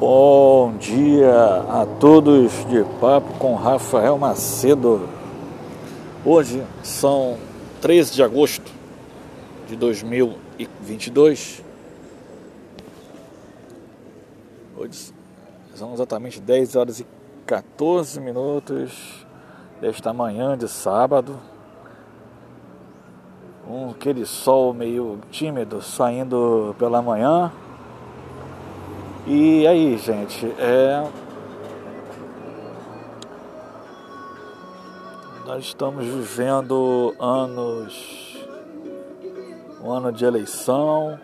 Bom dia a todos de papo com Rafael Macedo. Hoje são 13 de agosto de 2022. Hoje são exatamente 10 horas e 14 minutos desta manhã de sábado. Um, aquele sol meio tímido saindo pela manhã. E aí, gente, é. Nós estamos vivendo anos. Um ano de eleição,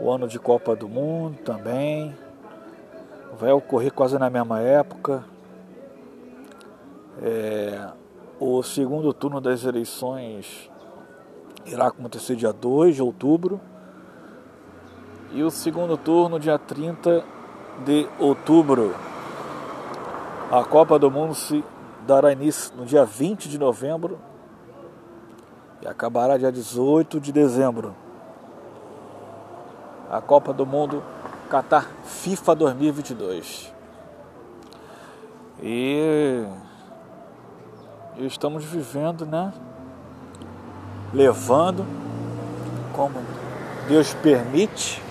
o ano de Copa do Mundo também. Vai ocorrer quase na mesma época. É, o segundo turno das eleições irá acontecer dia 2 de outubro e o segundo turno dia 30 de outubro. A Copa do Mundo se dará início no dia 20 de novembro e acabará dia 18 de dezembro. A Copa do Mundo Qatar FIFA 2022. E estamos vivendo, né? Levando como Deus permite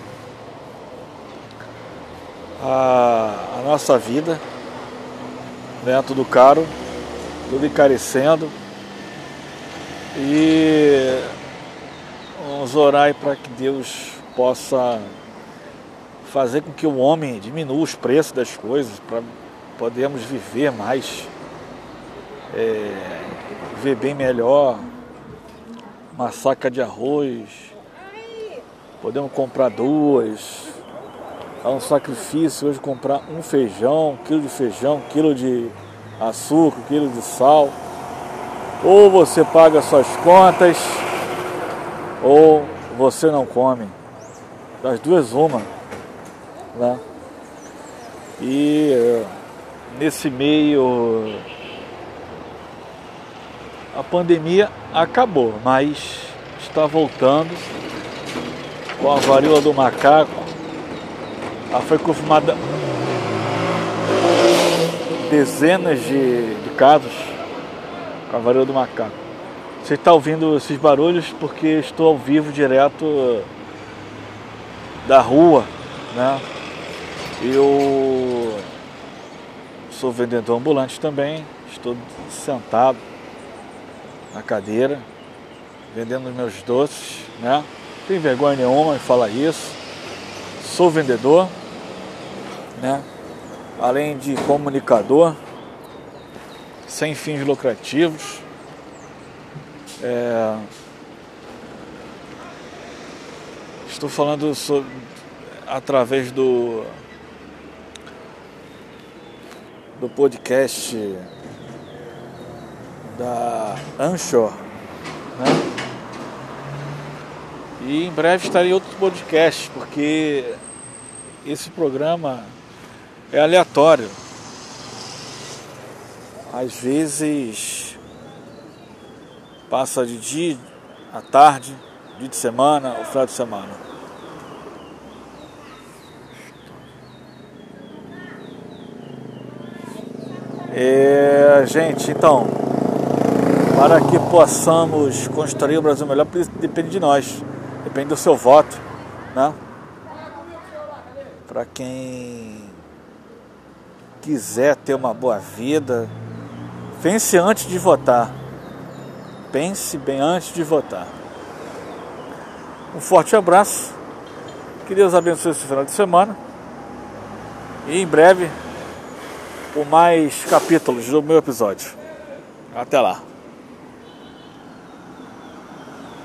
a, a nossa vida, né? Tudo caro, tudo encarecendo. E vamos orar para que Deus possa fazer com que o homem diminua os preços das coisas para podermos viver mais, é, viver bem melhor, uma saca de arroz, podemos comprar duas, é um sacrifício hoje comprar um feijão, um quilo de feijão, um quilo de açúcar, um quilo de sal. Ou você paga suas contas, ou você não come. Das duas uma. Né? E eh, nesse meio a pandemia acabou, mas está voltando com a varíola do macaco ela foi confirmada dezenas de, de casos com a varíola do macaco. Você está ouvindo esses barulhos porque estou ao vivo direto da rua, né? Eu sou vendedor ambulante também, estou sentado na cadeira, vendendo meus doces, né? Não tem vergonha nenhuma em falar isso. Sou vendedor, né? além de comunicador, sem fins lucrativos. É... Estou falando sobre, através do, do podcast da Anchor, né? E em breve estarei em outros podcasts, porque esse programa é aleatório. Às vezes passa de dia à tarde, dia de semana ou final de semana. É, gente, então, para que possamos construir o Brasil melhor, depende de nós, depende do seu voto, né? Para quem quiser ter uma boa vida, pense antes de votar. Pense bem antes de votar. Um forte abraço. Que Deus abençoe esse final de semana. E em breve, por mais capítulos do meu episódio. Até lá.